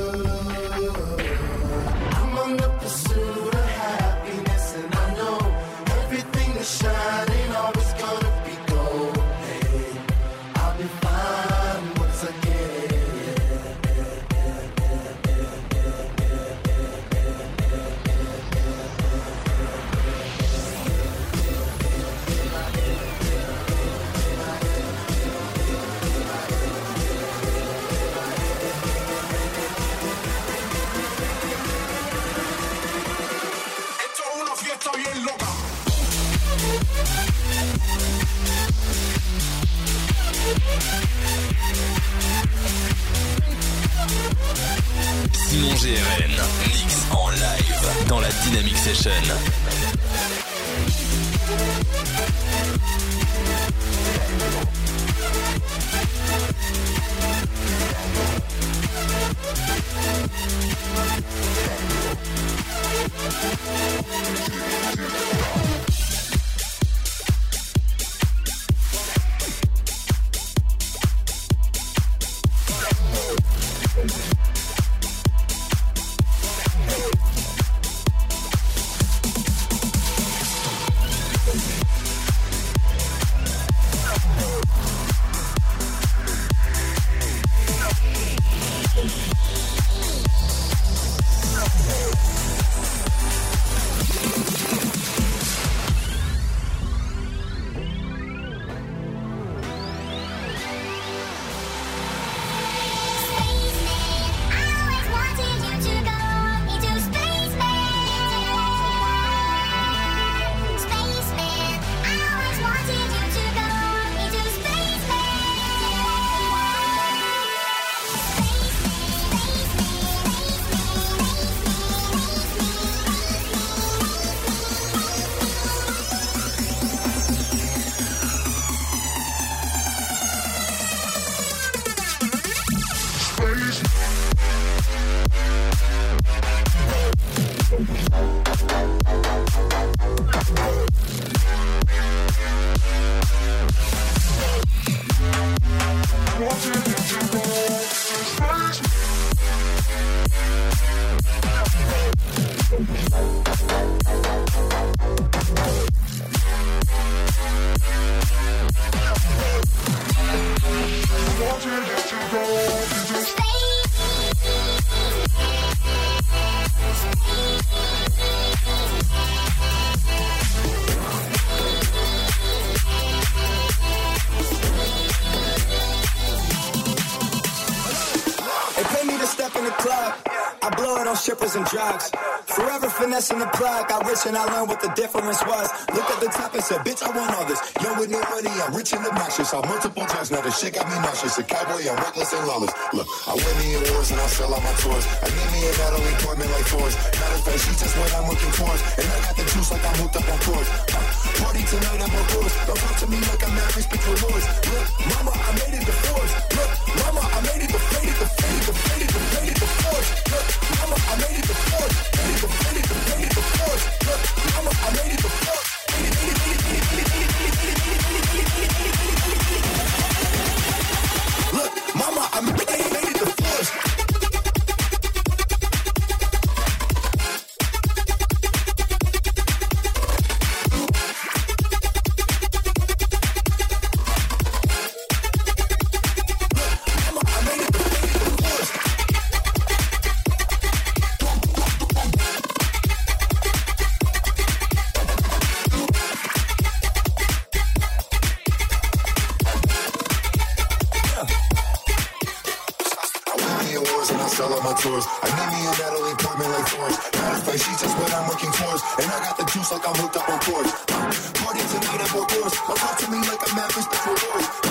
Oh. The plug. I wish and I learned what the difference was. Look at the top and said, bitch, I want all this. Young with no money, I'm rich and obnoxious. I'm multiple times, now the shit got me nauseous. A cowboy, I'm reckless and lawless. Look, I win the awards and I sell out my tours. I need me a Natalie Portman like Forrest. Matter of fact, she just what I'm looking for. And I got the juice like I'm hooked up on tours. Uh, party tonight, I'm course. Don't talk to me like I'm speak for Lords. Look, mama, I made it the force. Look, me like I'm halfway to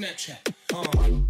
Snapchat. Uh.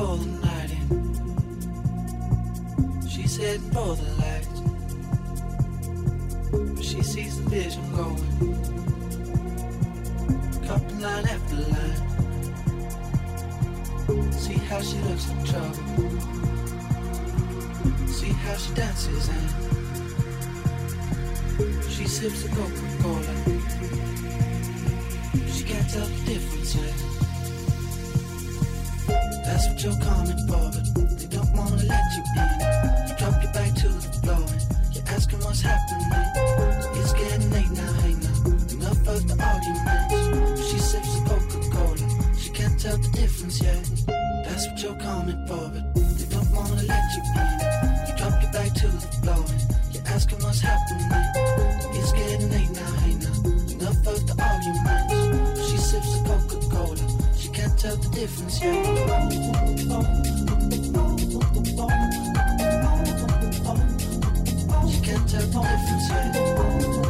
For the. She's heading for the lights. But she sees the vision going. Cupping line after line. See how she looks in trouble. See how she dances and she sips the Coca-Cola. It's getting late now, hey. Enough of the arguments. She sips the Coca-Cola, she can't tell the difference yet. That's what you're coming for, but they don't wanna let you in. You drop your to the floor you're asking what's happening. It's getting late now. Enough of the arguments. She sips the Coca-Cola, she can't tell the difference yet. She can't que te prends le futur.